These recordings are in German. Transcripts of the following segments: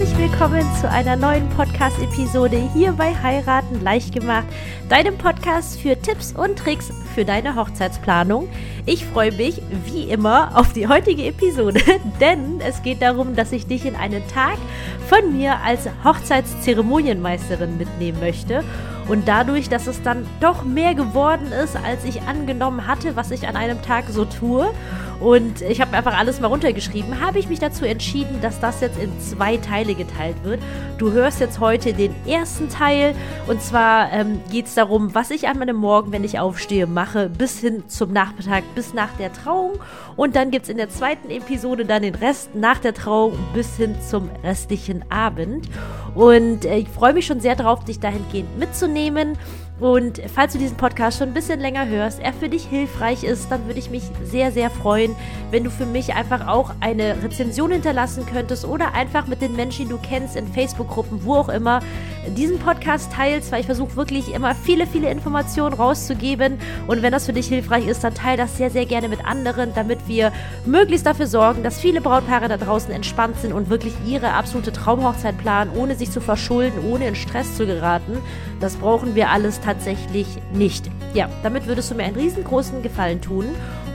herzlich willkommen zu einer neuen Podcast-Episode hier bei Heiraten leicht gemacht, deinem Podcast für Tipps und Tricks für deine Hochzeitsplanung. Ich freue mich wie immer auf die heutige Episode, denn es geht darum, dass ich dich in einen Tag von mir als Hochzeitszeremonienmeisterin mitnehmen möchte. Und dadurch, dass es dann doch mehr geworden ist, als ich angenommen hatte, was ich an einem Tag so tue und ich habe einfach alles mal runtergeschrieben, habe ich mich dazu entschieden, dass das jetzt in zwei Teile geteilt wird. Du hörst jetzt heute den ersten Teil und zwar ähm, geht es darum, was ich an meinem Morgen, wenn ich aufstehe, mache, bis hin zum Nachmittag, bis nach der Trauung. Und dann gibt es in der zweiten Episode dann den Rest nach der Trauung bis hin zum restlichen Abend. Und äh, ich freue mich schon sehr darauf, dich dahingehend mitzunehmen. Und falls du diesen Podcast schon ein bisschen länger hörst, er für dich hilfreich ist, dann würde ich mich sehr, sehr freuen, wenn du für mich einfach auch eine Rezension hinterlassen könntest oder einfach mit den Menschen, die du kennst, in Facebook-Gruppen, wo auch immer, diesen Podcast teilst, weil ich versuche wirklich immer viele, viele Informationen rauszugeben. Und wenn das für dich hilfreich ist, dann teile das sehr, sehr gerne mit anderen, damit wir möglichst dafür sorgen, dass viele Brautpaare da draußen entspannt sind und wirklich ihre absolute Traumhochzeit planen, ohne sich zu verschulden, ohne in Stress zu geraten. Das brauchen wir alles tatsächlich tatsächlich nicht. Ja, damit würdest du mir einen riesengroßen Gefallen tun.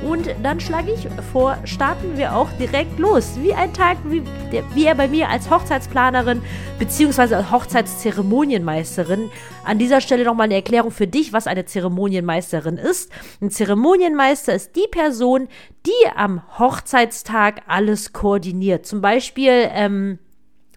Und dann schlage ich vor, starten wir auch direkt los. Wie ein Tag, wie, der, wie er bei mir als Hochzeitsplanerin bzw. als Hochzeitszeremonienmeisterin. An dieser Stelle nochmal eine Erklärung für dich, was eine Zeremonienmeisterin ist. Ein Zeremonienmeister ist die Person, die am Hochzeitstag alles koordiniert. Zum Beispiel, ähm,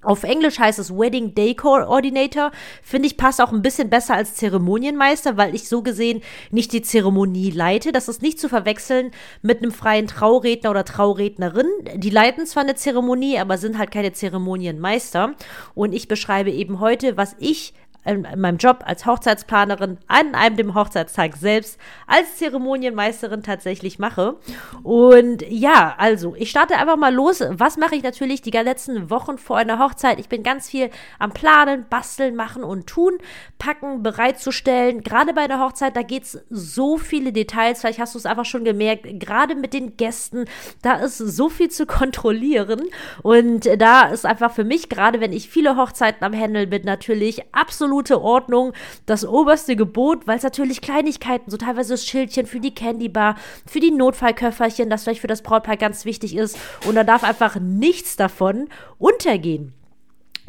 auf Englisch heißt es Wedding Day Coordinator. Finde ich passt auch ein bisschen besser als Zeremonienmeister, weil ich so gesehen nicht die Zeremonie leite. Das ist nicht zu verwechseln mit einem freien Trauredner oder Traurednerin. Die leiten zwar eine Zeremonie, aber sind halt keine Zeremonienmeister. Und ich beschreibe eben heute, was ich in meinem Job als Hochzeitsplanerin an einem dem Hochzeitstag selbst als Zeremonienmeisterin tatsächlich mache. Und ja, also ich starte einfach mal los. Was mache ich natürlich die letzten Wochen vor einer Hochzeit? Ich bin ganz viel am Planen, basteln, machen und tun, packen, bereitzustellen. Gerade bei einer Hochzeit, da geht es so viele Details. Vielleicht hast du es einfach schon gemerkt. Gerade mit den Gästen, da ist so viel zu kontrollieren. Und da ist einfach für mich, gerade wenn ich viele Hochzeiten am Handeln bin, natürlich absolut absolute Ordnung, das oberste Gebot, weil es natürlich Kleinigkeiten, so teilweise das Schildchen für die Candybar, für die Notfallköfferchen, das vielleicht für das Brautpaar ganz wichtig ist. Und da darf einfach nichts davon untergehen.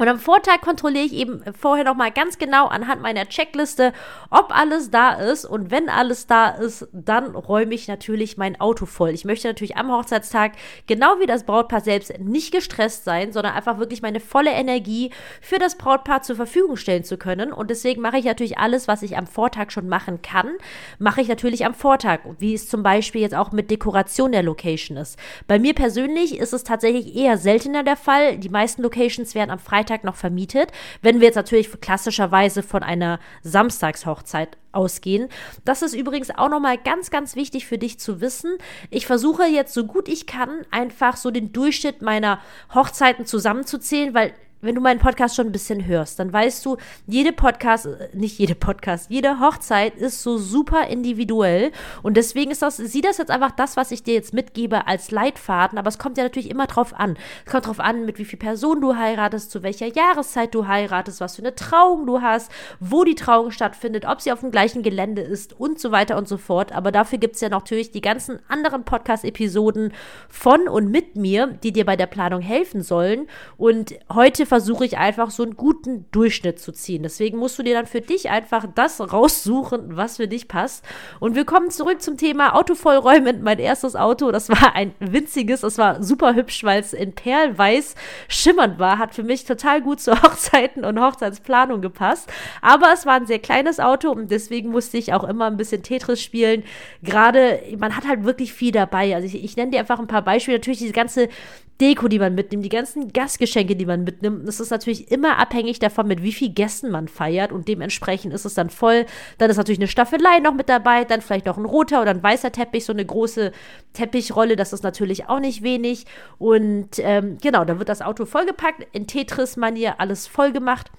Und am Vortag kontrolliere ich eben vorher nochmal ganz genau anhand meiner Checkliste, ob alles da ist. Und wenn alles da ist, dann räume ich natürlich mein Auto voll. Ich möchte natürlich am Hochzeitstag, genau wie das Brautpaar selbst, nicht gestresst sein, sondern einfach wirklich meine volle Energie für das Brautpaar zur Verfügung stellen zu können. Und deswegen mache ich natürlich alles, was ich am Vortag schon machen kann, mache ich natürlich am Vortag. Wie es zum Beispiel jetzt auch mit Dekoration der Location ist. Bei mir persönlich ist es tatsächlich eher seltener der Fall. Die meisten Locations werden am Freitag Freitag noch vermietet. Wenn wir jetzt natürlich klassischerweise von einer Samstagshochzeit ausgehen. Das ist übrigens auch nochmal ganz, ganz wichtig für dich zu wissen. Ich versuche jetzt so gut ich kann einfach so den Durchschnitt meiner Hochzeiten zusammenzuzählen, weil wenn du meinen Podcast schon ein bisschen hörst, dann weißt du, jede Podcast, äh, nicht jede Podcast, jede Hochzeit ist so super individuell. Und deswegen ist das, sieh das jetzt einfach das, was ich dir jetzt mitgebe, als Leitfaden. Aber es kommt ja natürlich immer drauf an. Es kommt drauf an, mit wie viel Personen du heiratest, zu welcher Jahreszeit du heiratest, was für eine Trauung du hast, wo die Trauung stattfindet, ob sie auf dem gleichen Gelände ist und so weiter und so fort. Aber dafür gibt es ja natürlich die ganzen anderen Podcast-Episoden von und mit mir, die dir bei der Planung helfen sollen. Und heute versuche ich einfach so einen guten Durchschnitt zu ziehen. Deswegen musst du dir dann für dich einfach das raussuchen, was für dich passt. Und wir kommen zurück zum Thema Auto vollräumen. Mein erstes Auto, das war ein winziges, das war super hübsch, weil es in Perlweiß schimmernd war. Hat für mich total gut zu Hochzeiten und Hochzeitsplanung gepasst. Aber es war ein sehr kleines Auto und deswegen musste ich auch immer ein bisschen Tetris spielen. Gerade, man hat halt wirklich viel dabei. Also ich, ich nenne dir einfach ein paar Beispiele. Natürlich diese ganze Deko, die man mitnimmt, die ganzen Gastgeschenke, die man mitnimmt. Das ist natürlich immer abhängig davon, mit wie vielen Gästen man feiert und dementsprechend ist es dann voll. Dann ist natürlich eine Staffelei noch mit dabei, dann vielleicht noch ein roter oder ein weißer Teppich, so eine große Teppichrolle, das ist natürlich auch nicht wenig. Und ähm, genau, dann wird das Auto vollgepackt, in Tetris-Manier alles vollgemacht.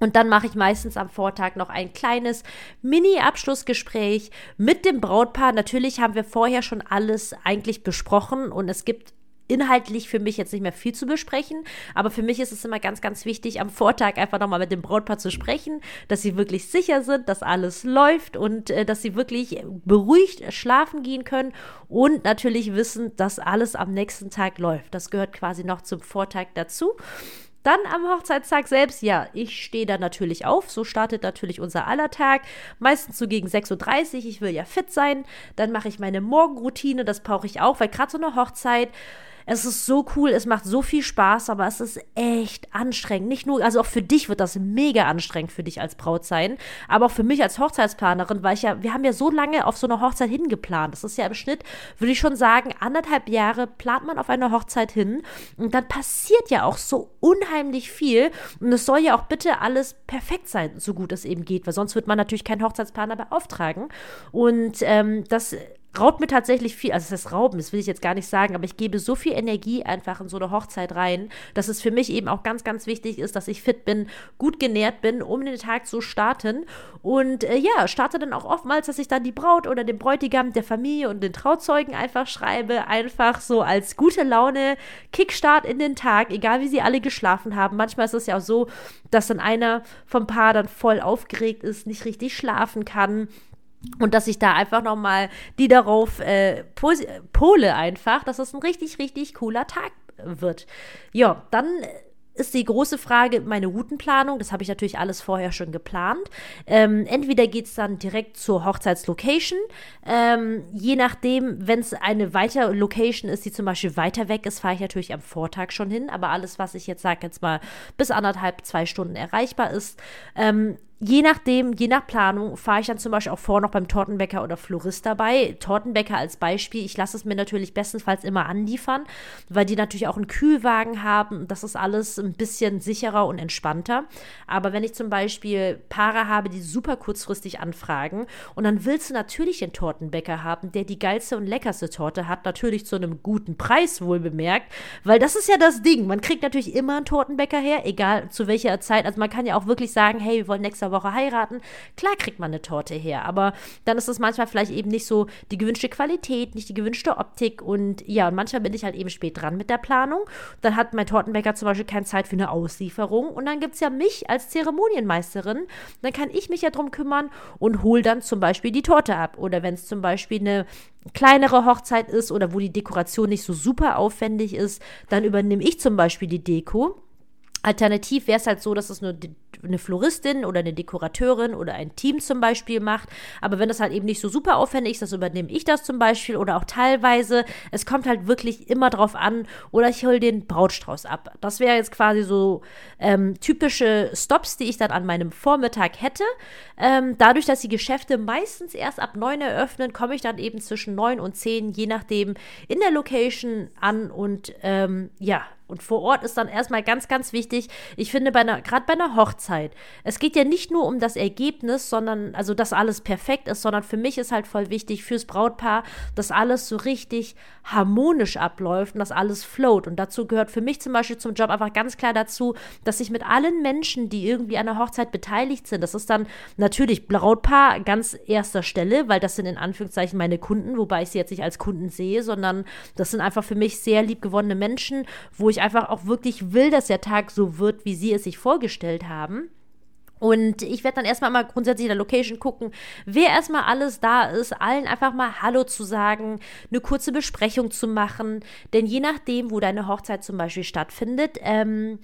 Und dann mache ich meistens am Vortag noch ein kleines Mini-Abschlussgespräch mit dem Brautpaar. Natürlich haben wir vorher schon alles eigentlich besprochen und es gibt inhaltlich für mich jetzt nicht mehr viel zu besprechen, aber für mich ist es immer ganz, ganz wichtig, am Vortag einfach nochmal mit dem Brautpaar zu sprechen, dass sie wirklich sicher sind, dass alles läuft und äh, dass sie wirklich beruhigt schlafen gehen können und natürlich wissen, dass alles am nächsten Tag läuft. Das gehört quasi noch zum Vortag dazu. Dann am Hochzeitstag selbst, ja, ich stehe da natürlich auf. So startet natürlich unser aller Tag. Meistens so gegen 6.30 Uhr. Ich will ja fit sein. Dann mache ich meine Morgenroutine. Das brauche ich auch, weil gerade so eine Hochzeit es ist so cool, es macht so viel Spaß, aber es ist echt anstrengend. Nicht nur, also auch für dich wird das mega anstrengend für dich als Braut sein, aber auch für mich als Hochzeitsplanerin, weil ich ja, wir haben ja so lange auf so eine Hochzeit hingeplant. Das ist ja im Schnitt, würde ich schon sagen, anderthalb Jahre plant man auf eine Hochzeit hin und dann passiert ja auch so unheimlich viel und es soll ja auch bitte alles perfekt sein, so gut es eben geht, weil sonst wird man natürlich keinen Hochzeitsplaner beauftragen und ähm, das raubt mir tatsächlich viel, also das Rauben, das will ich jetzt gar nicht sagen, aber ich gebe so viel Energie einfach in so eine Hochzeit rein, dass es für mich eben auch ganz, ganz wichtig ist, dass ich fit bin, gut genährt bin, um den Tag zu starten. Und äh, ja, starte dann auch oftmals, dass ich dann die Braut oder den Bräutigam der Familie und den Trauzeugen einfach schreibe, einfach so als gute Laune, Kickstart in den Tag, egal wie sie alle geschlafen haben. Manchmal ist es ja auch so, dass dann einer vom Paar dann voll aufgeregt ist, nicht richtig schlafen kann und dass ich da einfach nochmal die darauf äh, pole einfach, dass es ein richtig, richtig cooler Tag wird. Ja, dann ist die große Frage meine Routenplanung. Das habe ich natürlich alles vorher schon geplant. Ähm, entweder geht es dann direkt zur Hochzeitslocation. Ähm, je nachdem, wenn es eine weitere Location ist, die zum Beispiel weiter weg ist, fahre ich natürlich am Vortag schon hin. Aber alles, was ich jetzt sage, jetzt mal bis anderthalb, zwei Stunden erreichbar ist, ähm, je nachdem, je nach Planung, fahre ich dann zum Beispiel auch vor noch beim Tortenbäcker oder Florist dabei. Tortenbäcker als Beispiel, ich lasse es mir natürlich bestenfalls immer anliefern, weil die natürlich auch einen Kühlwagen haben. Das ist alles ein bisschen sicherer und entspannter. Aber wenn ich zum Beispiel Paare habe, die super kurzfristig anfragen und dann willst du natürlich den Tortenbäcker haben, der die geilste und leckerste Torte hat, natürlich zu einem guten Preis wohl bemerkt, weil das ist ja das Ding. Man kriegt natürlich immer einen Tortenbäcker her, egal zu welcher Zeit. Also man kann ja auch wirklich sagen, hey, wir wollen nächste Woche heiraten. Klar kriegt man eine Torte her, aber dann ist es manchmal vielleicht eben nicht so die gewünschte Qualität, nicht die gewünschte Optik und ja, und manchmal bin ich halt eben spät dran mit der Planung. Dann hat mein Tortenbäcker zum Beispiel keine Zeit für eine Auslieferung und dann gibt es ja mich als Zeremonienmeisterin. Dann kann ich mich ja drum kümmern und hole dann zum Beispiel die Torte ab. Oder wenn es zum Beispiel eine kleinere Hochzeit ist oder wo die Dekoration nicht so super aufwendig ist, dann übernehme ich zum Beispiel die Deko. Alternativ wäre es halt so, dass es nur eine Floristin oder eine Dekorateurin oder ein Team zum Beispiel macht. Aber wenn das halt eben nicht so super aufwendig ist, das übernehme ich das zum Beispiel oder auch teilweise. Es kommt halt wirklich immer drauf an. Oder ich hole den Brautstrauß ab. Das wäre jetzt quasi so ähm, typische Stops, die ich dann an meinem Vormittag hätte. Ähm, dadurch, dass die Geschäfte meistens erst ab neun eröffnen, komme ich dann eben zwischen neun und zehn, je nachdem, in der Location an und ähm, ja, und vor Ort ist dann erstmal ganz, ganz wichtig, ich finde, gerade bei einer Hochzeit, es geht ja nicht nur um das Ergebnis, sondern, also, dass alles perfekt ist, sondern für mich ist halt voll wichtig fürs Brautpaar, dass alles so richtig harmonisch abläuft und dass alles float. Und dazu gehört für mich zum Beispiel zum Job einfach ganz klar dazu, dass ich mit allen Menschen, die irgendwie an der Hochzeit beteiligt sind, das ist dann natürlich Brautpaar ganz erster Stelle, weil das sind in Anführungszeichen meine Kunden, wobei ich sie jetzt nicht als Kunden sehe, sondern das sind einfach für mich sehr liebgewonnene Menschen, wo ich einfach auch wirklich will, dass der Tag so wird, wie sie es sich vorgestellt haben. Und ich werde dann erstmal mal grundsätzlich in der Location gucken, wer erstmal alles da ist, allen einfach mal Hallo zu sagen, eine kurze Besprechung zu machen. Denn je nachdem, wo deine Hochzeit zum Beispiel stattfindet, ähm,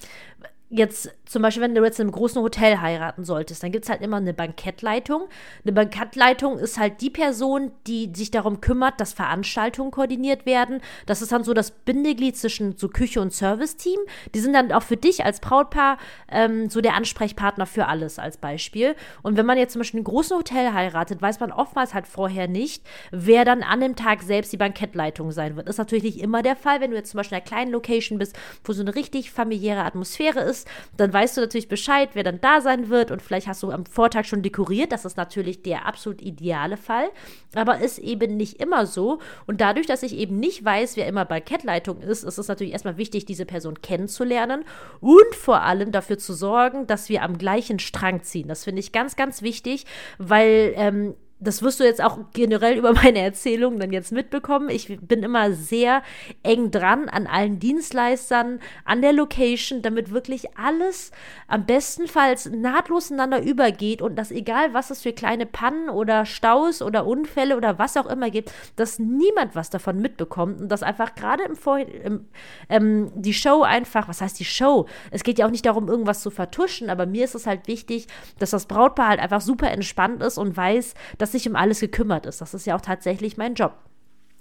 jetzt zum Beispiel, wenn du jetzt in einem großen Hotel heiraten solltest, dann gibt es halt immer eine Bankettleitung. Eine Bankettleitung ist halt die Person, die sich darum kümmert, dass Veranstaltungen koordiniert werden. Das ist dann so das Bindeglied zwischen so Küche und Serviceteam. Die sind dann auch für dich als Brautpaar ähm, so der Ansprechpartner für alles als Beispiel. Und wenn man jetzt zum Beispiel in einem großen Hotel heiratet, weiß man oftmals halt vorher nicht, wer dann an dem Tag selbst die Bankettleitung sein wird. Das ist natürlich nicht immer der Fall, wenn du jetzt zum Beispiel in einer kleinen Location bist, wo so eine richtig familiäre Atmosphäre ist ist, dann weißt du natürlich Bescheid, wer dann da sein wird und vielleicht hast du am Vortag schon dekoriert. Das ist natürlich der absolut ideale Fall, aber ist eben nicht immer so. Und dadurch, dass ich eben nicht weiß, wer immer bei Kettleitung ist, ist es natürlich erstmal wichtig, diese Person kennenzulernen und vor allem dafür zu sorgen, dass wir am gleichen Strang ziehen. Das finde ich ganz, ganz wichtig, weil ähm, das wirst du jetzt auch generell über meine Erzählungen dann jetzt mitbekommen. Ich bin immer sehr eng dran an allen Dienstleistern, an der Location, damit wirklich alles am bestenfalls nahtlos ineinander übergeht und dass egal, was es für kleine Pannen oder Staus oder Unfälle oder was auch immer gibt, dass niemand was davon mitbekommt und dass einfach gerade im Vorhinein ähm, die Show einfach, was heißt die Show? Es geht ja auch nicht darum, irgendwas zu vertuschen, aber mir ist es halt wichtig, dass das Brautpaar halt einfach super entspannt ist und weiß, dass dass sich um alles gekümmert ist. Das ist ja auch tatsächlich mein Job.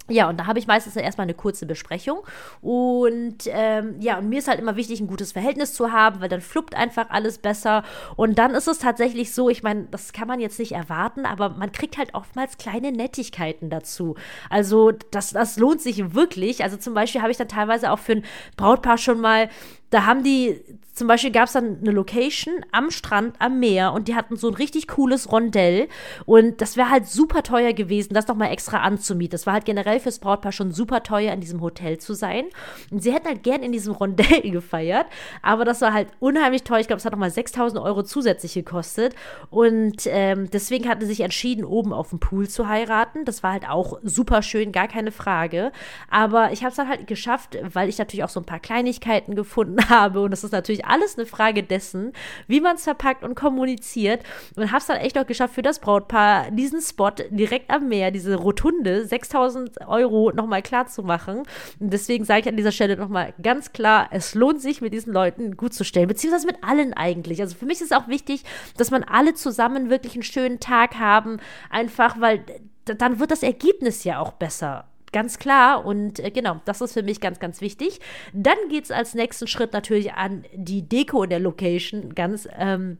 Ja, und da habe ich meistens erstmal eine kurze Besprechung. Und ähm, ja, und mir ist halt immer wichtig, ein gutes Verhältnis zu haben, weil dann fluppt einfach alles besser. Und dann ist es tatsächlich so, ich meine, das kann man jetzt nicht erwarten, aber man kriegt halt oftmals kleine Nettigkeiten dazu. Also, das, das lohnt sich wirklich. Also zum Beispiel habe ich dann teilweise auch für ein Brautpaar schon mal da haben die, zum Beispiel gab es dann eine Location am Strand, am Meer und die hatten so ein richtig cooles Rondell und das wäre halt super teuer gewesen, das nochmal extra anzumieten. Das war halt generell fürs Brautpaar schon super teuer, in diesem Hotel zu sein. Und sie hätten halt gern in diesem Rondell gefeiert, aber das war halt unheimlich teuer. Ich glaube, es hat nochmal 6000 Euro zusätzlich gekostet und ähm, deswegen hatten sie sich entschieden, oben auf dem Pool zu heiraten. Das war halt auch super schön, gar keine Frage. Aber ich habe es dann halt geschafft, weil ich natürlich auch so ein paar Kleinigkeiten gefunden habe. Und das ist natürlich alles eine Frage dessen, wie man es verpackt und kommuniziert. Und habe es dann echt noch geschafft, für das Brautpaar diesen Spot direkt am Meer, diese Rotunde, 6000 Euro nochmal klar zu machen. Und deswegen sage ich an dieser Stelle nochmal ganz klar, es lohnt sich, mit diesen Leuten gut zu stellen, beziehungsweise mit allen eigentlich. Also für mich ist es auch wichtig, dass man alle zusammen wirklich einen schönen Tag haben, einfach weil dann wird das Ergebnis ja auch besser. Ganz klar. Und äh, genau, das ist für mich ganz, ganz wichtig. Dann geht es als nächsten Schritt natürlich an die Deko der Location. Ganz. Ähm,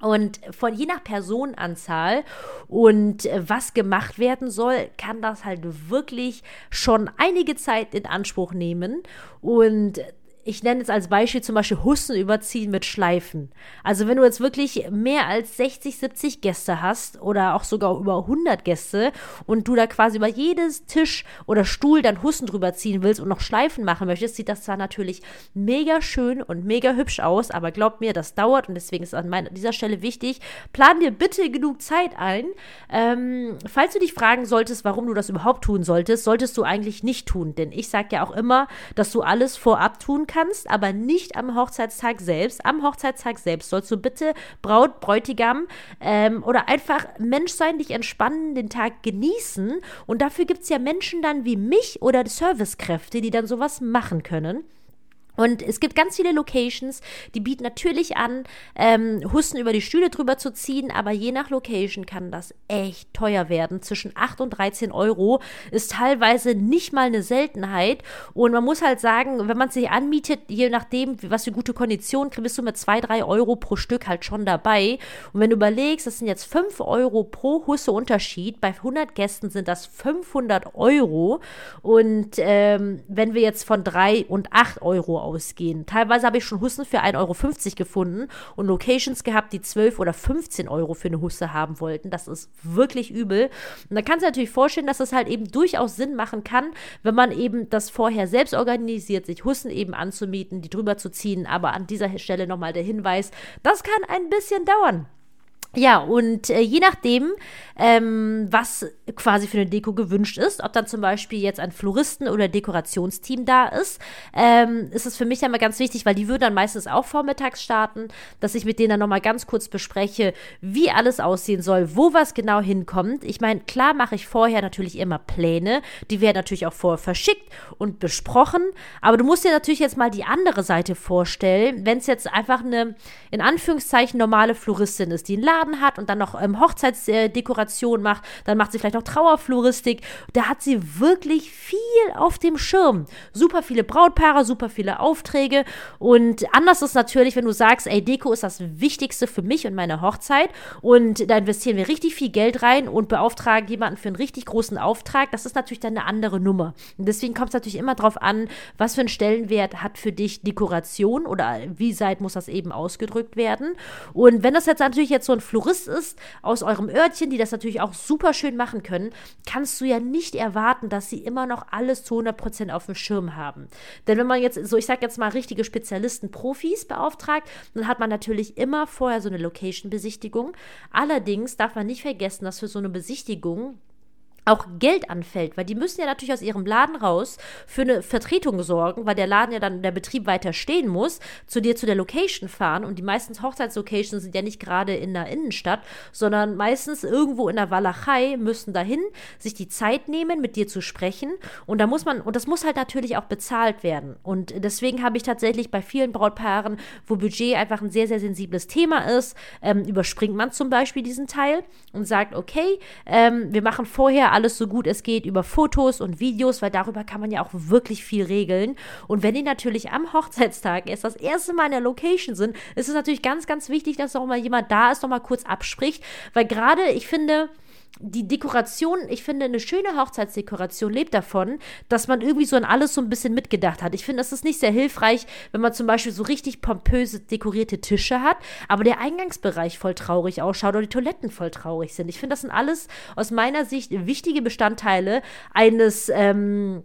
und von je nach Personenanzahl und äh, was gemacht werden soll, kann das halt wirklich schon einige Zeit in Anspruch nehmen. Und ich nenne jetzt als Beispiel zum Beispiel Hussen überziehen mit Schleifen. Also wenn du jetzt wirklich mehr als 60, 70 Gäste hast oder auch sogar über 100 Gäste und du da quasi über jedes Tisch oder Stuhl dann Hussen drüber ziehen willst und noch Schleifen machen möchtest, sieht das zwar natürlich mega schön und mega hübsch aus, aber glaub mir, das dauert und deswegen ist an dieser Stelle wichtig, plan dir bitte genug Zeit ein. Ähm, falls du dich fragen solltest, warum du das überhaupt tun solltest, solltest du eigentlich nicht tun, denn ich sage ja auch immer, dass du alles vorab tun kannst kannst, aber nicht am Hochzeitstag selbst. Am Hochzeitstag selbst sollst du bitte Braut, Bräutigam ähm, oder einfach Mensch sein, dich entspannen, den Tag genießen. Und dafür gibt es ja Menschen dann wie mich oder Servicekräfte, die dann sowas machen können. Und es gibt ganz viele Locations, die bieten natürlich an, ähm, Husten über die Stühle drüber zu ziehen, aber je nach Location kann das echt teuer werden. Zwischen 8 und 13 Euro ist teilweise nicht mal eine Seltenheit. Und man muss halt sagen, wenn man sich anmietet, je nachdem, was für gute Konditionen, bist du mit 2, 3 Euro pro Stück halt schon dabei. Und wenn du überlegst, das sind jetzt 5 Euro pro Husse Unterschied, bei 100 Gästen sind das 500 Euro. Und ähm, wenn wir jetzt von 3 und 8 Euro ausgehen. Teilweise habe ich schon Hussen für 1,50 Euro gefunden und Locations gehabt, die 12 oder 15 Euro für eine Husse haben wollten. Das ist wirklich übel. Und da kannst du natürlich vorstellen, dass es halt eben durchaus Sinn machen kann, wenn man eben das vorher selbst organisiert, sich Hussen eben anzumieten, die drüber zu ziehen. Aber an dieser Stelle nochmal der Hinweis, das kann ein bisschen dauern. Ja, und äh, je nachdem, ähm, was quasi für eine Deko gewünscht ist, ob dann zum Beispiel jetzt ein Floristen- oder Dekorationsteam da ist, ähm, ist es für mich ja immer ganz wichtig, weil die würden dann meistens auch vormittags starten, dass ich mit denen dann nochmal ganz kurz bespreche, wie alles aussehen soll, wo was genau hinkommt. Ich meine, klar mache ich vorher natürlich immer Pläne, die werden natürlich auch vorher verschickt und besprochen, aber du musst dir natürlich jetzt mal die andere Seite vorstellen, wenn es jetzt einfach eine, in Anführungszeichen, normale Floristin ist, die einen Laden Laden hat und dann noch ähm, Hochzeitsdekoration macht, dann macht sie vielleicht noch Trauerfloristik. Da hat sie wirklich viel auf dem Schirm. Super viele Brautpaare, super viele Aufträge. Und anders ist natürlich, wenn du sagst, ey, Deko ist das Wichtigste für mich und meine Hochzeit. Und da investieren wir richtig viel Geld rein und beauftragen jemanden für einen richtig großen Auftrag. Das ist natürlich dann eine andere Nummer. Und deswegen kommt es natürlich immer darauf an, was für einen Stellenwert hat für dich Dekoration oder wie weit muss das eben ausgedrückt werden. Und wenn das jetzt natürlich jetzt so ein Florist ist aus eurem Örtchen, die das natürlich auch super schön machen können, kannst du ja nicht erwarten, dass sie immer noch alles zu 100% auf dem Schirm haben. Denn wenn man jetzt, so ich sag jetzt mal, richtige Spezialisten, Profis beauftragt, dann hat man natürlich immer vorher so eine Location-Besichtigung. Allerdings darf man nicht vergessen, dass für so eine Besichtigung auch Geld anfällt, weil die müssen ja natürlich aus ihrem Laden raus für eine Vertretung sorgen, weil der Laden ja dann, der Betrieb weiter stehen muss, zu dir zu der Location fahren. Und die meisten Hochzeitslocations sind ja nicht gerade in der Innenstadt, sondern meistens irgendwo in der Walachei müssen dahin, sich die Zeit nehmen, mit dir zu sprechen. Und da muss man, und das muss halt natürlich auch bezahlt werden. Und deswegen habe ich tatsächlich bei vielen Brautpaaren, wo Budget einfach ein sehr, sehr sensibles Thema ist, ähm, überspringt man zum Beispiel diesen Teil und sagt, okay, ähm, wir machen vorher alles so gut es geht über Fotos und Videos, weil darüber kann man ja auch wirklich viel regeln. Und wenn die natürlich am Hochzeitstag erst das erste Mal in der Location sind, ist es natürlich ganz, ganz wichtig, dass auch mal jemand da ist, noch mal kurz abspricht, weil gerade ich finde, die Dekoration, ich finde, eine schöne Hochzeitsdekoration lebt davon, dass man irgendwie so an alles so ein bisschen mitgedacht hat. Ich finde, das ist nicht sehr hilfreich, wenn man zum Beispiel so richtig pompöse dekorierte Tische hat, aber der Eingangsbereich voll traurig ausschaut oder die Toiletten voll traurig sind. Ich finde, das sind alles aus meiner Sicht wichtige Bestandteile eines ähm,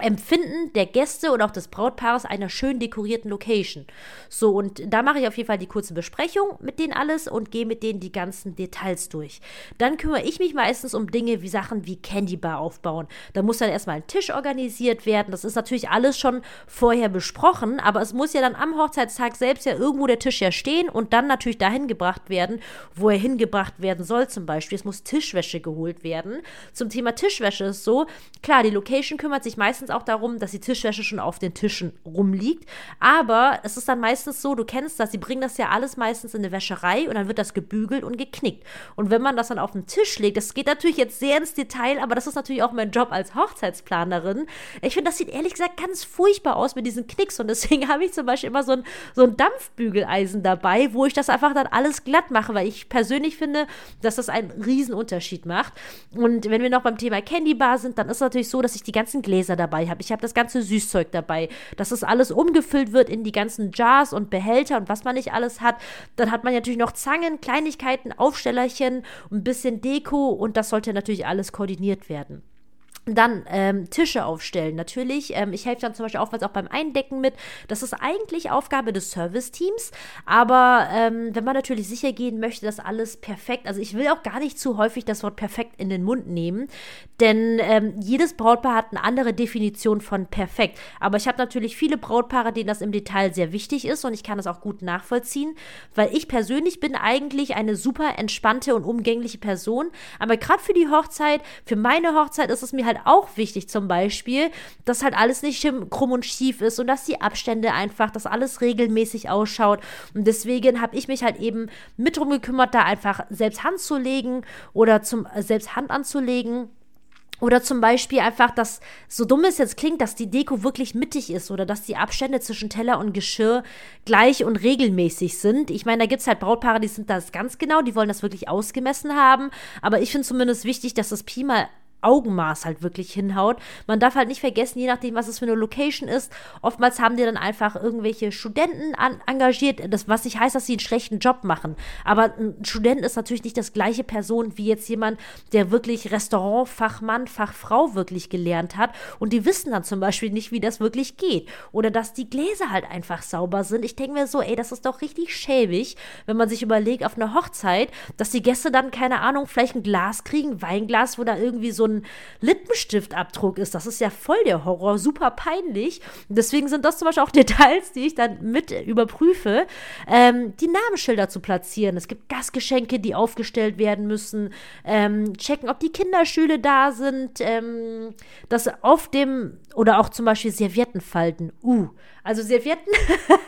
Empfinden der Gäste und auch des Brautpaares einer schön dekorierten Location. So, und da mache ich auf jeden Fall die kurze Besprechung mit denen alles und gehe mit denen die ganzen Details durch. Dann kümmere ich mich meistens um Dinge wie Sachen wie Candy Bar aufbauen. Da muss dann erstmal ein Tisch organisiert werden. Das ist natürlich alles schon vorher besprochen, aber es muss ja dann am Hochzeitstag selbst ja irgendwo der Tisch ja stehen und dann natürlich dahin gebracht werden, wo er hingebracht werden soll zum Beispiel. Es muss Tischwäsche geholt werden. Zum Thema Tischwäsche ist so, klar, die Location kümmert sich meistens auch darum, dass die Tischwäsche schon auf den Tischen rumliegt. Aber es ist dann meistens so, du kennst das, sie bringen das ja alles meistens in eine Wäscherei und dann wird das gebügelt und geknickt. Und wenn man das dann auf den Tisch legt, das geht natürlich jetzt sehr ins Detail, aber das ist natürlich auch mein Job als Hochzeitsplanerin. Ich finde, das sieht ehrlich gesagt ganz furchtbar aus mit diesen Knicks und deswegen habe ich zum Beispiel immer so ein, so ein Dampfbügeleisen dabei, wo ich das einfach dann alles glatt mache, weil ich persönlich finde, dass das einen Riesenunterschied macht. Und wenn wir noch beim Thema Candy Bar sind, dann ist es natürlich so, dass ich die ganzen Gläser dabei dabei habe. Ich habe das ganze Süßzeug dabei, dass das alles umgefüllt wird in die ganzen Jars und Behälter und was man nicht alles hat. Dann hat man natürlich noch Zangen, Kleinigkeiten, Aufstellerchen, ein bisschen Deko und das sollte natürlich alles koordiniert werden. Dann ähm, Tische aufstellen. Natürlich, ähm, ich helfe dann zum Beispiel auch auch beim Eindecken mit. Das ist eigentlich Aufgabe des Service-Teams. Aber ähm, wenn man natürlich sicher gehen möchte, dass alles perfekt, also ich will auch gar nicht zu häufig das Wort perfekt in den Mund nehmen, denn ähm, jedes Brautpaar hat eine andere Definition von perfekt. Aber ich habe natürlich viele Brautpaare, denen das im Detail sehr wichtig ist und ich kann das auch gut nachvollziehen, weil ich persönlich bin eigentlich eine super entspannte und umgängliche Person. Aber gerade für die Hochzeit, für meine Hochzeit ist es mir halt halt auch wichtig zum Beispiel, dass halt alles nicht krumm und schief ist und dass die Abstände einfach, dass alles regelmäßig ausschaut. Und deswegen habe ich mich halt eben mit drum gekümmert, da einfach selbst Hand zu legen oder zum äh, selbst Hand anzulegen. Oder zum Beispiel einfach, dass, so dumm es jetzt klingt, dass die Deko wirklich mittig ist oder dass die Abstände zwischen Teller und Geschirr gleich und regelmäßig sind. Ich meine, da gibt es halt Brautpaare, die sind das ganz genau, die wollen das wirklich ausgemessen haben. Aber ich finde zumindest wichtig, dass das Pi mal Augenmaß halt wirklich hinhaut. Man darf halt nicht vergessen, je nachdem, was es für eine Location ist, oftmals haben die dann einfach irgendwelche Studenten an, engagiert, das, was nicht heißt, dass sie einen schlechten Job machen. Aber ein Student ist natürlich nicht das gleiche Person wie jetzt jemand, der wirklich Restaurantfachmann, Fachfrau wirklich gelernt hat. Und die wissen dann zum Beispiel nicht, wie das wirklich geht. Oder dass die Gläser halt einfach sauber sind. Ich denke mir so, ey, das ist doch richtig schäbig, wenn man sich überlegt, auf einer Hochzeit, dass die Gäste dann, keine Ahnung, vielleicht ein Glas kriegen, Weinglas, wo da irgendwie so ein ein Lippenstiftabdruck ist. Das ist ja voll der Horror, super peinlich. Deswegen sind das zum Beispiel auch Details, die ich dann mit überprüfe, ähm, die Namensschilder zu platzieren. Es gibt Gastgeschenke, die aufgestellt werden müssen. Ähm, checken, ob die Kinderschüle da sind. Ähm, dass auf dem oder auch zum Beispiel Serviettenfalten. Uh, also Servietten,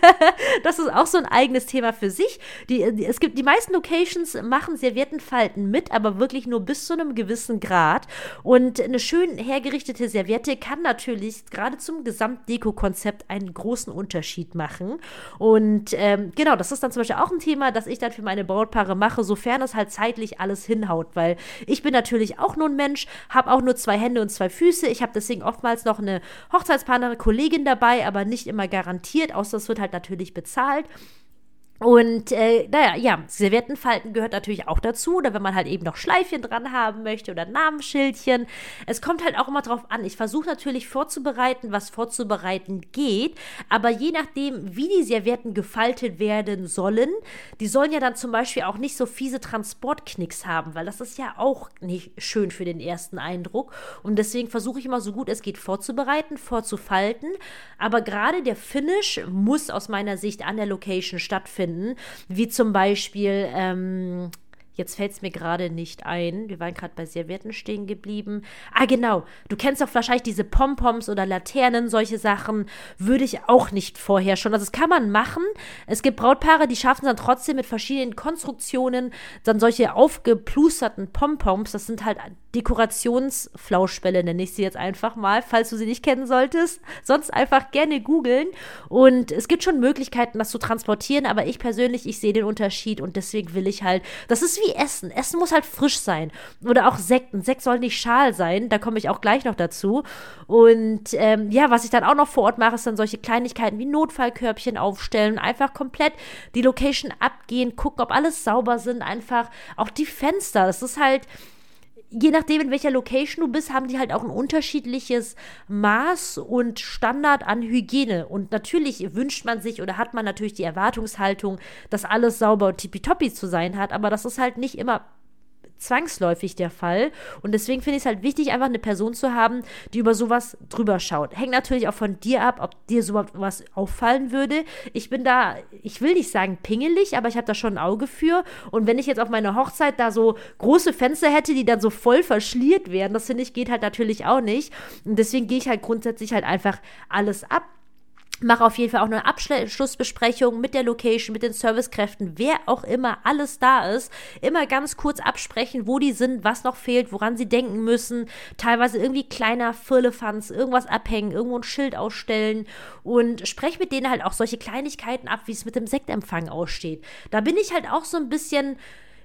das ist auch so ein eigenes Thema für sich. Die, die, es gibt die meisten Locations machen Serviettenfalten mit, aber wirklich nur bis zu einem gewissen Grad. Und eine schön hergerichtete Serviette kann natürlich gerade zum Gesamtdeko-Konzept einen großen Unterschied machen. Und ähm, genau, das ist dann zum Beispiel auch ein Thema, das ich dann für meine Brautpaare mache, sofern es halt zeitlich alles hinhaut, weil ich bin natürlich auch nur ein Mensch, habe auch nur zwei Hände und zwei Füße. Ich habe deswegen oftmals noch eine Hochzeitspartnerin, Kollegin dabei, aber nicht immer garantiert, außer es wird halt natürlich bezahlt. Und äh, naja, ja, Serviettenfalten gehört natürlich auch dazu. Oder wenn man halt eben noch Schleifchen dran haben möchte oder Namensschildchen. Es kommt halt auch immer drauf an. Ich versuche natürlich vorzubereiten, was vorzubereiten geht. Aber je nachdem, wie die Servietten gefaltet werden sollen, die sollen ja dann zum Beispiel auch nicht so fiese Transportknicks haben, weil das ist ja auch nicht schön für den ersten Eindruck. Und deswegen versuche ich immer so gut es geht vorzubereiten, vorzufalten. Aber gerade der Finish muss aus meiner Sicht an der Location stattfinden finden, wie zum Beispiel ähm, Jetzt fällt es mir gerade nicht ein. Wir waren gerade bei Servietten stehen geblieben. Ah, genau. Du kennst doch wahrscheinlich diese Pompoms oder Laternen, solche Sachen. Würde ich auch nicht vorher schon. Also, das kann man machen. Es gibt Brautpaare, die schaffen dann trotzdem mit verschiedenen Konstruktionen, dann solche aufgeplusterten Pompoms. Das sind halt Dekorationsflauschbälle, nenne ich sie jetzt einfach mal, falls du sie nicht kennen solltest. Sonst einfach gerne googeln. Und es gibt schon Möglichkeiten, das zu transportieren, aber ich persönlich, ich sehe den Unterschied und deswegen will ich halt, das ist wie Essen. Essen muss halt frisch sein. Oder auch Sekt. Ein Sekt soll nicht schal sein, da komme ich auch gleich noch dazu. Und ähm, ja, was ich dann auch noch vor Ort mache, ist dann solche Kleinigkeiten wie Notfallkörbchen aufstellen, einfach komplett die Location abgehen, gucken, ob alles sauber sind, einfach auch die Fenster. Das ist halt, je nachdem, in welcher Location du bist, haben die halt auch ein unterschiedliches Maß und Standard an Hygiene. Und natürlich wünscht man sich oder hat man natürlich die Erwartungshaltung, dass alles sauber und tippitoppi zu sein hat, aber das ist halt nicht immer zwangsläufig der Fall. Und deswegen finde ich es halt wichtig, einfach eine Person zu haben, die über sowas drüber schaut. Hängt natürlich auch von dir ab, ob dir sowas auffallen würde. Ich bin da, ich will nicht sagen pingelig, aber ich habe da schon ein Auge für. Und wenn ich jetzt auf meiner Hochzeit da so große Fenster hätte, die dann so voll verschliert werden, das finde ich geht halt natürlich auch nicht. Und deswegen gehe ich halt grundsätzlich halt einfach alles ab mache auf jeden Fall auch eine Abschlussbesprechung mit der Location, mit den Servicekräften, wer auch immer alles da ist. Immer ganz kurz absprechen, wo die sind, was noch fehlt, woran sie denken müssen. Teilweise irgendwie kleiner Firlefanz, irgendwas abhängen, irgendwo ein Schild ausstellen und spreche mit denen halt auch solche Kleinigkeiten ab, wie es mit dem Sektempfang aussteht. Da bin ich halt auch so ein bisschen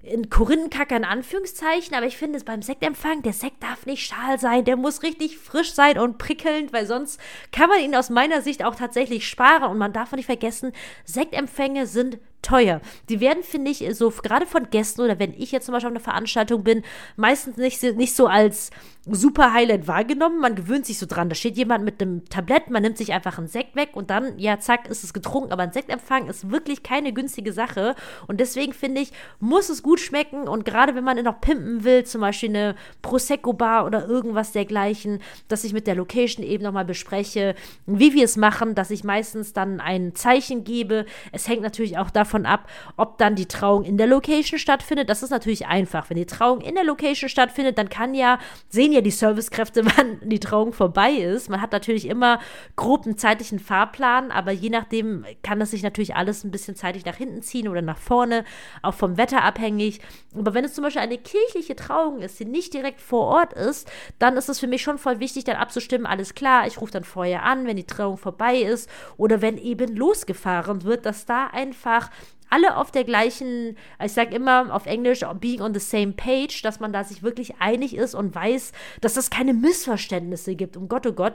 in Korinthenkacke in Anführungszeichen, aber ich finde es beim Sektempfang, der Sekt darf nicht schal sein, der muss richtig frisch sein und prickelnd, weil sonst kann man ihn aus meiner Sicht auch tatsächlich sparen. Und man darf nicht vergessen, Sektempfänge sind teuer. Die werden, finde ich, so gerade von Gästen oder wenn ich jetzt zum Beispiel auf einer Veranstaltung bin, meistens nicht, nicht so als super Highlight wahrgenommen. Man gewöhnt sich so dran. Da steht jemand mit einem Tablett, man nimmt sich einfach einen Sekt weg und dann, ja, zack, ist es getrunken. Aber ein Sektempfang ist wirklich keine günstige Sache. Und deswegen finde ich, muss es gut schmecken. Und gerade wenn man noch pimpen will, zum Beispiel eine Prosecco-Bar oder irgendwas dergleichen, dass ich mit der Location eben nochmal bespreche, wie wir es machen, dass ich meistens dann ein Zeichen gebe. Es hängt natürlich auch davon davon ab, ob dann die Trauung in der Location stattfindet. Das ist natürlich einfach. Wenn die Trauung in der Location stattfindet, dann kann ja, sehen ja die Servicekräfte, wann die Trauung vorbei ist. Man hat natürlich immer grob einen zeitlichen Fahrplan, aber je nachdem kann das sich natürlich alles ein bisschen zeitlich nach hinten ziehen oder nach vorne, auch vom Wetter abhängig. Aber wenn es zum Beispiel eine kirchliche Trauung ist, die nicht direkt vor Ort ist, dann ist es für mich schon voll wichtig, dann abzustimmen, alles klar, ich rufe dann vorher an, wenn die Trauung vorbei ist oder wenn eben losgefahren wird, dass da einfach alle auf der gleichen, ich sage immer auf Englisch, being on the same page, dass man da sich wirklich einig ist und weiß, dass es keine Missverständnisse gibt. Um Gott, oh Gott.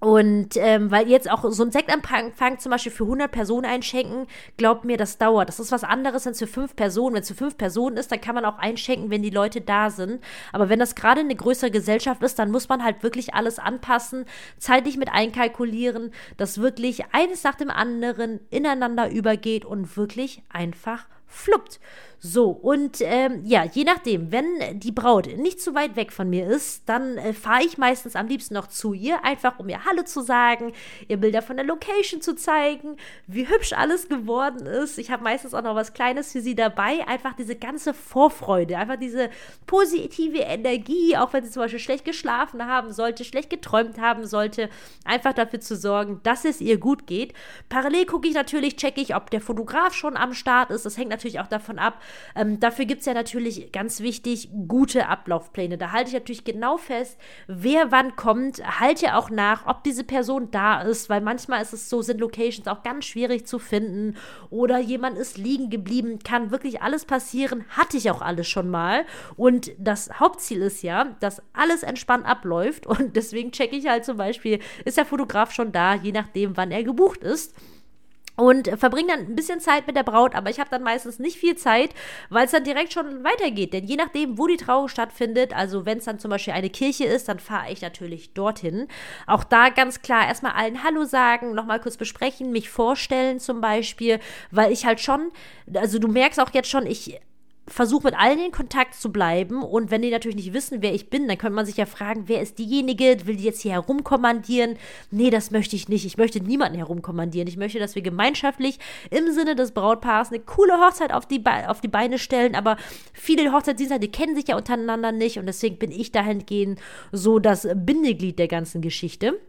Und ähm, weil jetzt auch so ein Sektempfang zum Beispiel für 100 Personen einschenken, glaubt mir, das dauert. Das ist was anderes, es für fünf Personen, wenn es für fünf Personen ist, dann kann man auch einschenken, wenn die Leute da sind. Aber wenn das gerade eine größere Gesellschaft ist, dann muss man halt wirklich alles anpassen, zeitlich mit einkalkulieren, dass wirklich eines nach dem anderen ineinander übergeht und wirklich einfach fluppt. So, und ähm, ja, je nachdem, wenn die Braut nicht zu weit weg von mir ist, dann äh, fahre ich meistens am liebsten noch zu ihr, einfach um ihr Hallo zu sagen, ihr Bilder von der Location zu zeigen, wie hübsch alles geworden ist. Ich habe meistens auch noch was Kleines für sie dabei, einfach diese ganze Vorfreude, einfach diese positive Energie, auch wenn sie zum Beispiel schlecht geschlafen haben sollte, schlecht geträumt haben sollte, einfach dafür zu sorgen, dass es ihr gut geht. Parallel gucke ich natürlich, checke ich, ob der Fotograf schon am Start ist. Das hängt natürlich auch davon ab, ähm, dafür gibt es ja natürlich ganz wichtig gute Ablaufpläne. Da halte ich natürlich genau fest, wer wann kommt, halte ja auch nach, ob diese Person da ist, weil manchmal ist es so, sind Locations auch ganz schwierig zu finden oder jemand ist liegen geblieben, kann wirklich alles passieren, hatte ich auch alles schon mal. Und das Hauptziel ist ja, dass alles entspannt abläuft und deswegen checke ich halt zum Beispiel, ist der Fotograf schon da, je nachdem, wann er gebucht ist. Und verbringe dann ein bisschen Zeit mit der Braut, aber ich habe dann meistens nicht viel Zeit, weil es dann direkt schon weitergeht. Denn je nachdem, wo die Trauung stattfindet, also wenn es dann zum Beispiel eine Kirche ist, dann fahre ich natürlich dorthin. Auch da ganz klar erstmal allen Hallo sagen, nochmal kurz besprechen, mich vorstellen zum Beispiel, weil ich halt schon, also du merkst auch jetzt schon, ich versuche mit allen in Kontakt zu bleiben. Und wenn die natürlich nicht wissen, wer ich bin, dann könnte man sich ja fragen, wer ist diejenige? Will die jetzt hier herumkommandieren? Nee, das möchte ich nicht. Ich möchte niemanden herumkommandieren. Ich möchte, dass wir gemeinschaftlich im Sinne des Brautpaars eine coole Hochzeit auf die, Be auf die Beine stellen. Aber viele Hochzeitsdienste, die kennen sich ja untereinander nicht. Und deswegen bin ich dahingehend so das Bindeglied der ganzen Geschichte.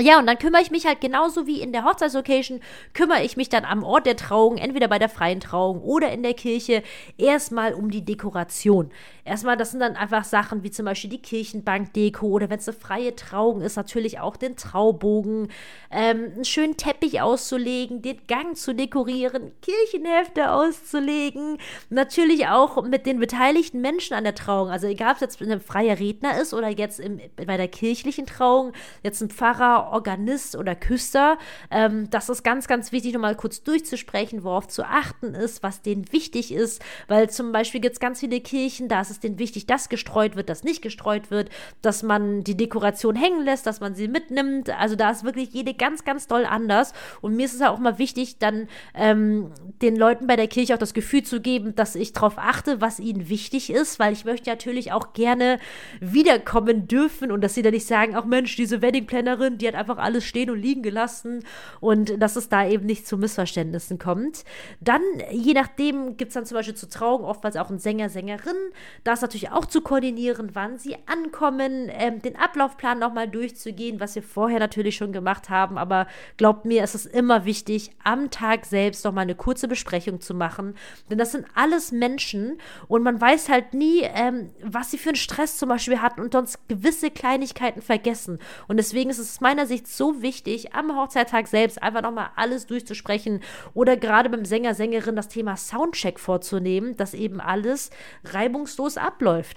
Ja, und dann kümmere ich mich halt genauso wie in der Hochzeitslocation, kümmere ich mich dann am Ort der Trauung, entweder bei der freien Trauung oder in der Kirche, erstmal um die Dekoration. Erstmal, das sind dann einfach Sachen wie zum Beispiel die Kirchenbankdeko oder wenn es eine freie Trauung ist, natürlich auch den Traubogen, ähm, einen schönen Teppich auszulegen, den Gang zu dekorieren, Kirchenhefte auszulegen, natürlich auch mit den beteiligten Menschen an der Trauung. Also egal, ob es jetzt ein freier Redner ist oder jetzt im, bei der kirchlichen Trauung, jetzt ein Pfarrer Organist oder Küster. Ähm, das ist ganz, ganz wichtig, nochmal kurz durchzusprechen, worauf zu achten ist, was denen wichtig ist, weil zum Beispiel gibt es ganz viele Kirchen, da ist es denen wichtig, dass gestreut wird, dass nicht gestreut wird, dass man die Dekoration hängen lässt, dass man sie mitnimmt. Also da ist wirklich jede ganz, ganz doll anders. Und mir ist es auch mal wichtig, dann ähm, den Leuten bei der Kirche auch das Gefühl zu geben, dass ich darauf achte, was ihnen wichtig ist, weil ich möchte natürlich auch gerne wiederkommen dürfen und dass sie dann nicht sagen, ach Mensch, diese Weddingplannerin, die hat einfach alles stehen und liegen gelassen und dass es da eben nicht zu Missverständnissen kommt. Dann, je nachdem, gibt es dann zum Beispiel zur Trauung oftmals auch einen Sänger, Sängerin. Da ist natürlich auch zu koordinieren, wann sie ankommen, ähm, den Ablaufplan nochmal durchzugehen, was wir vorher natürlich schon gemacht haben. Aber glaubt mir, es ist immer wichtig, am Tag selbst nochmal eine kurze Besprechung zu machen. Denn das sind alles Menschen und man weiß halt nie, ähm, was sie für einen Stress zum Beispiel hatten und sonst gewisse Kleinigkeiten vergessen. Und deswegen ist es aus meiner Sicht so wichtig, am Hochzeittag selbst einfach nochmal alles durchzusprechen oder gerade beim Sänger, Sängerin das Thema Soundcheck vorzunehmen, dass eben alles reibungslos abläuft.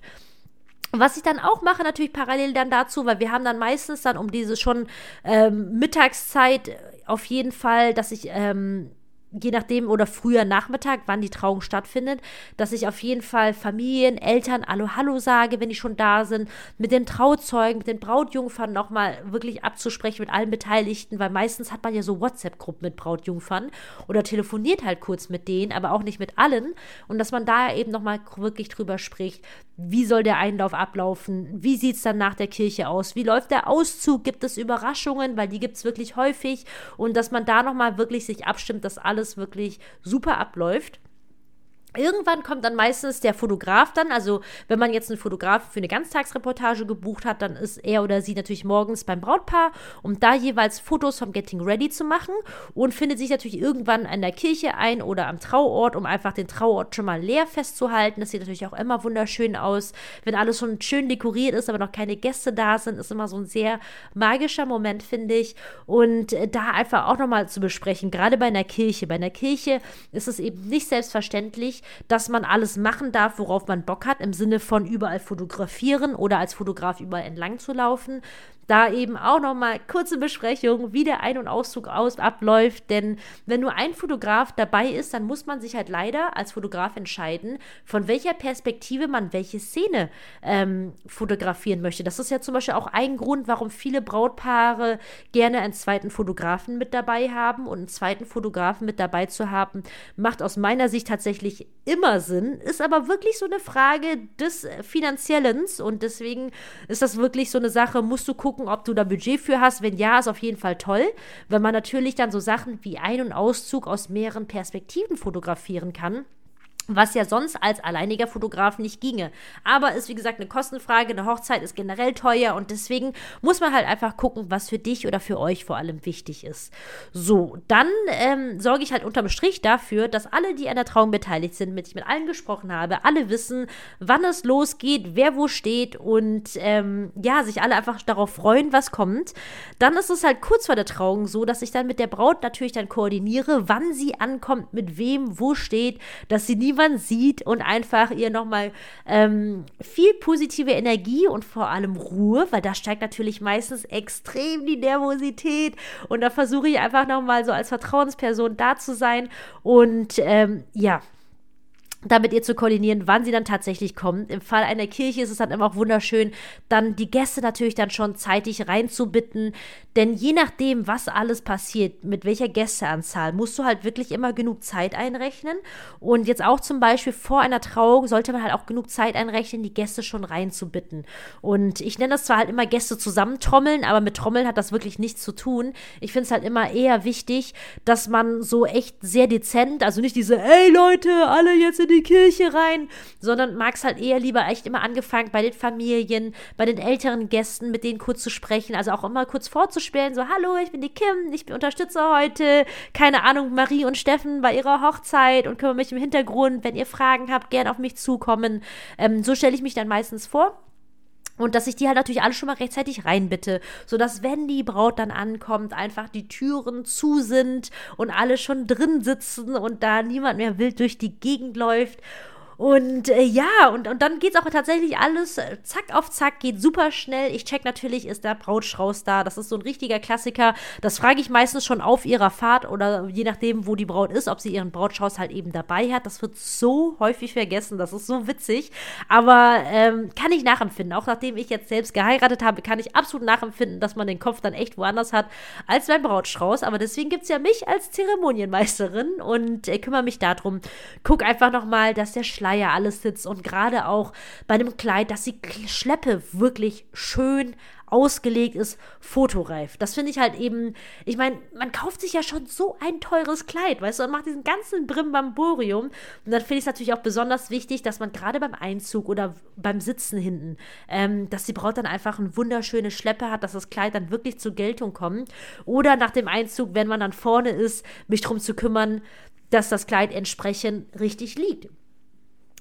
Was ich dann auch mache, natürlich parallel dann dazu, weil wir haben dann meistens dann um diese schon ähm, Mittagszeit auf jeden Fall, dass ich ähm, je nachdem oder früher Nachmittag, wann die Trauung stattfindet, dass ich auf jeden Fall Familien, Eltern Hallo Hallo sage, wenn die schon da sind, mit den Trauzeugen, mit den Brautjungfern nochmal wirklich abzusprechen mit allen Beteiligten, weil meistens hat man ja so WhatsApp-Gruppen mit Brautjungfern oder telefoniert halt kurz mit denen, aber auch nicht mit allen und dass man da eben nochmal wirklich drüber spricht, wie soll der Einlauf ablaufen, wie sieht es dann nach der Kirche aus, wie läuft der Auszug, gibt es Überraschungen, weil die gibt es wirklich häufig und dass man da nochmal wirklich sich abstimmt, dass alle alles wirklich super abläuft. Irgendwann kommt dann meistens der Fotograf dann, also wenn man jetzt einen Fotografen für eine Ganztagsreportage gebucht hat, dann ist er oder sie natürlich morgens beim Brautpaar, um da jeweils Fotos vom Getting Ready zu machen und findet sich natürlich irgendwann an der Kirche ein oder am Trauort, um einfach den Trauort schon mal leer festzuhalten. Das sieht natürlich auch immer wunderschön aus. Wenn alles schon schön dekoriert ist, aber noch keine Gäste da sind, ist immer so ein sehr magischer Moment, finde ich. Und da einfach auch nochmal zu besprechen, gerade bei einer Kirche. Bei einer Kirche ist es eben nicht selbstverständlich, dass man alles machen darf, worauf man Bock hat, im Sinne von überall fotografieren oder als Fotograf überall entlang zu laufen, da eben auch nochmal kurze Besprechung, wie der Ein- und Auszug aus abläuft. Denn wenn nur ein Fotograf dabei ist, dann muss man sich halt leider als Fotograf entscheiden, von welcher Perspektive man welche Szene ähm, fotografieren möchte. Das ist ja zum Beispiel auch ein Grund, warum viele Brautpaare gerne einen zweiten Fotografen mit dabei haben. Und einen zweiten Fotografen mit dabei zu haben, macht aus meiner Sicht tatsächlich immer Sinn, ist aber wirklich so eine Frage des Finanziellen. Und deswegen ist das wirklich so eine Sache, musst du gucken, gucken, ob du da Budget für hast. Wenn ja, ist auf jeden Fall toll, wenn man natürlich dann so Sachen wie Ein- und Auszug aus mehreren Perspektiven fotografieren kann was ja sonst als alleiniger Fotograf nicht ginge. Aber ist wie gesagt eine Kostenfrage, eine Hochzeit ist generell teuer und deswegen muss man halt einfach gucken, was für dich oder für euch vor allem wichtig ist. So, dann ähm, sorge ich halt unterm Strich dafür, dass alle, die an der Trauung beteiligt sind, mit ich mit allen gesprochen habe, alle wissen, wann es losgeht, wer wo steht und ähm, ja, sich alle einfach darauf freuen, was kommt. Dann ist es halt kurz vor der Trauung so, dass ich dann mit der Braut natürlich dann koordiniere, wann sie ankommt, mit wem, wo steht, dass sie niemand irgendwann sieht und einfach ihr nochmal ähm, viel positive Energie und vor allem Ruhe, weil da steigt natürlich meistens extrem die Nervosität. Und da versuche ich einfach nochmal so als Vertrauensperson da zu sein. Und ähm, ja, damit ihr zu koordinieren, wann sie dann tatsächlich kommen. Im Fall einer Kirche ist es dann immer auch wunderschön, dann die Gäste natürlich dann schon zeitig reinzubitten, denn je nachdem, was alles passiert, mit welcher Gästeanzahl, musst du halt wirklich immer genug Zeit einrechnen. Und jetzt auch zum Beispiel vor einer Trauung sollte man halt auch genug Zeit einrechnen, die Gäste schon reinzubitten. Und ich nenne das zwar halt immer Gäste zusammentrommeln, aber mit Trommeln hat das wirklich nichts zu tun. Ich finde es halt immer eher wichtig, dass man so echt sehr dezent, also nicht diese, ey Leute, alle jetzt in die Kirche rein, sondern mag es halt eher lieber echt immer angefangen bei den Familien, bei den älteren Gästen, mit denen kurz zu sprechen, also auch immer kurz vorzustellen, so, hallo, ich bin die Kim, ich unterstütze heute, keine Ahnung, Marie und Steffen bei ihrer Hochzeit und kümmere mich im Hintergrund, wenn ihr Fragen habt, gern auf mich zukommen. Ähm, so stelle ich mich dann meistens vor. Und dass ich die halt natürlich alle schon mal rechtzeitig reinbitte, sodass, wenn die Braut dann ankommt, einfach die Türen zu sind und alle schon drin sitzen und da niemand mehr wild durch die Gegend läuft. Und äh, ja, und, und dann es auch tatsächlich alles äh, zack auf zack, geht super schnell. Ich check natürlich, ist der Brautstrauß da. Das ist so ein richtiger Klassiker. Das frage ich meistens schon auf ihrer Fahrt oder je nachdem, wo die Braut ist, ob sie ihren Brautstrauß halt eben dabei hat. Das wird so häufig vergessen. Das ist so witzig. Aber ähm, kann ich nachempfinden. Auch nachdem ich jetzt selbst geheiratet habe, kann ich absolut nachempfinden, dass man den Kopf dann echt woanders hat als beim Brautstrauß. Aber deswegen gibt es ja mich als Zeremonienmeisterin und äh, kümmere mich darum. Guck einfach nochmal, dass der Schleier ja alles sitzt und gerade auch bei einem Kleid, dass die Schleppe wirklich schön ausgelegt ist, fotoreif. Das finde ich halt eben, ich meine, man kauft sich ja schon so ein teures Kleid, weißt du, und macht diesen ganzen Brimbamborium. Und dann finde ich es natürlich auch besonders wichtig, dass man gerade beim Einzug oder beim Sitzen hinten, ähm, dass die Braut dann einfach eine wunderschöne Schleppe hat, dass das Kleid dann wirklich zur Geltung kommt. Oder nach dem Einzug, wenn man dann vorne ist, mich darum zu kümmern, dass das Kleid entsprechend richtig liegt.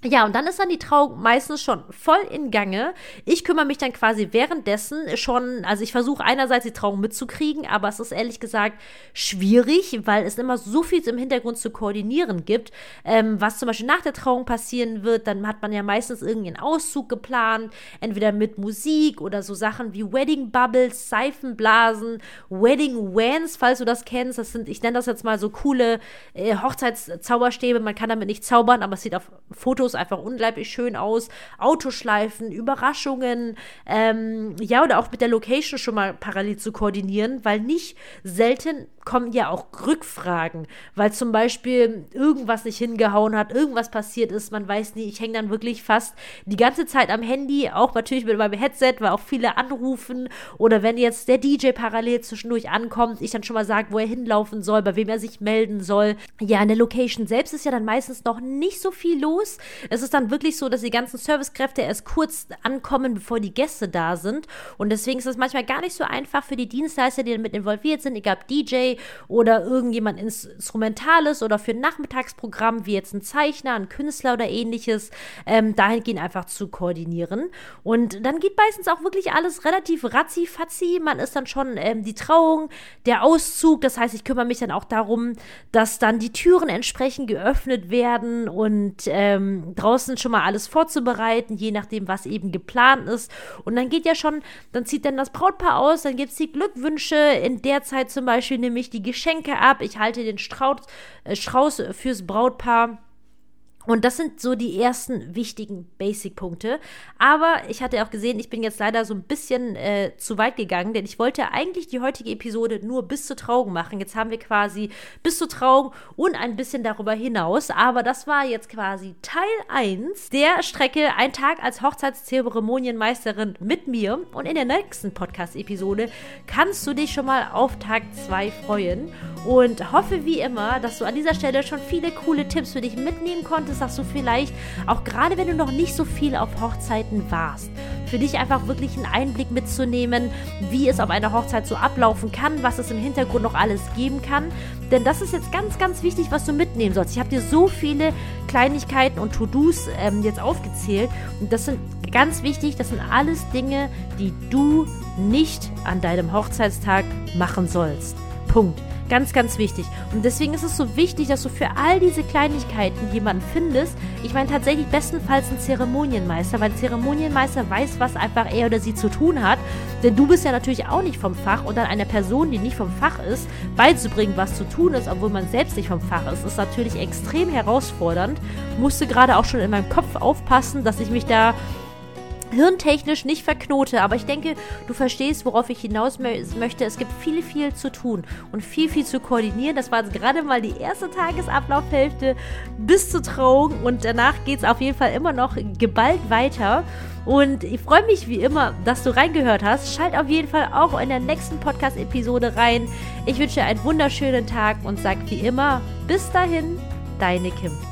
Ja, und dann ist dann die Trauung meistens schon voll in Gange. Ich kümmere mich dann quasi währenddessen schon, also ich versuche einerseits die Trauung mitzukriegen, aber es ist ehrlich gesagt schwierig, weil es immer so viel im Hintergrund zu koordinieren gibt. Ähm, was zum Beispiel nach der Trauung passieren wird, dann hat man ja meistens irgendeinen Auszug geplant, entweder mit Musik oder so Sachen wie Wedding Bubbles, Seifenblasen, Wedding Wands, falls du das kennst. Das sind, ich nenne das jetzt mal so coole äh, Hochzeitszauberstäbe. Man kann damit nicht zaubern, aber es sieht auf Fotos Fotos einfach unglaublich schön aus. Autoschleifen, Überraschungen, ähm, ja, oder auch mit der Location schon mal parallel zu koordinieren, weil nicht selten kommen ja auch Rückfragen, weil zum Beispiel irgendwas nicht hingehauen hat, irgendwas passiert ist, man weiß nie, ich hänge dann wirklich fast die ganze Zeit am Handy, auch natürlich mit meinem Headset, weil auch viele anrufen oder wenn jetzt der DJ parallel zwischendurch ankommt, ich dann schon mal sage, wo er hinlaufen soll, bei wem er sich melden soll. Ja, in der Location selbst ist ja dann meistens noch nicht so viel los. Es ist dann wirklich so, dass die ganzen Servicekräfte erst kurz ankommen, bevor die Gäste da sind und deswegen ist es manchmal gar nicht so einfach für die Dienstleister, die damit involviert sind, egal DJ, oder irgendjemand Instrumentales oder für ein Nachmittagsprogramm, wie jetzt ein Zeichner, ein Künstler oder ähnliches, ähm, dahingehend einfach zu koordinieren. Und dann geht meistens auch wirklich alles relativ ratzi-fatzi. Man ist dann schon ähm, die Trauung, der Auszug. Das heißt, ich kümmere mich dann auch darum, dass dann die Türen entsprechend geöffnet werden und ähm, draußen schon mal alles vorzubereiten, je nachdem, was eben geplant ist. Und dann geht ja schon, dann zieht dann das Brautpaar aus, dann gibt es die Glückwünsche. In der Zeit zum Beispiel nehme ich die Geschenke ab, ich halte den Strauß, äh, Strauß fürs Brautpaar. Und das sind so die ersten wichtigen Basic-Punkte. Aber ich hatte auch gesehen, ich bin jetzt leider so ein bisschen äh, zu weit gegangen, denn ich wollte eigentlich die heutige Episode nur bis zur Trauung machen. Jetzt haben wir quasi bis zur Trauung und ein bisschen darüber hinaus. Aber das war jetzt quasi Teil 1 der Strecke Ein Tag als Hochzeitszeremonienmeisterin mit mir. Und in der nächsten Podcast-Episode kannst du dich schon mal auf Tag 2 freuen. Und hoffe wie immer, dass du an dieser Stelle schon viele coole Tipps für dich mitnehmen konntest dass du vielleicht, auch gerade wenn du noch nicht so viel auf Hochzeiten warst, für dich einfach wirklich einen Einblick mitzunehmen, wie es auf einer Hochzeit so ablaufen kann, was es im Hintergrund noch alles geben kann. Denn das ist jetzt ganz, ganz wichtig, was du mitnehmen sollst. Ich habe dir so viele Kleinigkeiten und To-Dos ähm, jetzt aufgezählt. Und das sind ganz wichtig, das sind alles Dinge, die du nicht an deinem Hochzeitstag machen sollst. Punkt. Ganz, ganz wichtig. Und deswegen ist es so wichtig, dass du für all diese Kleinigkeiten jemanden findest. Ich meine tatsächlich bestenfalls einen Zeremonienmeister, weil ein Zeremonienmeister weiß, was einfach er oder sie zu tun hat. Denn du bist ja natürlich auch nicht vom Fach und dann einer Person, die nicht vom Fach ist, beizubringen, was zu tun ist, obwohl man selbst nicht vom Fach ist, ist natürlich extrem herausfordernd. Musste gerade auch schon in meinem Kopf aufpassen, dass ich mich da hirntechnisch nicht verknote, aber ich denke, du verstehst, worauf ich hinaus möchte. Es gibt viel, viel zu tun und viel, viel zu koordinieren. Das war jetzt gerade mal die erste Tagesablaufhälfte bis zur Trauung und danach geht es auf jeden Fall immer noch geballt weiter. Und ich freue mich wie immer, dass du reingehört hast. Schalt auf jeden Fall auch in der nächsten Podcast-Episode rein. Ich wünsche dir einen wunderschönen Tag und sag wie immer, bis dahin, deine Kim.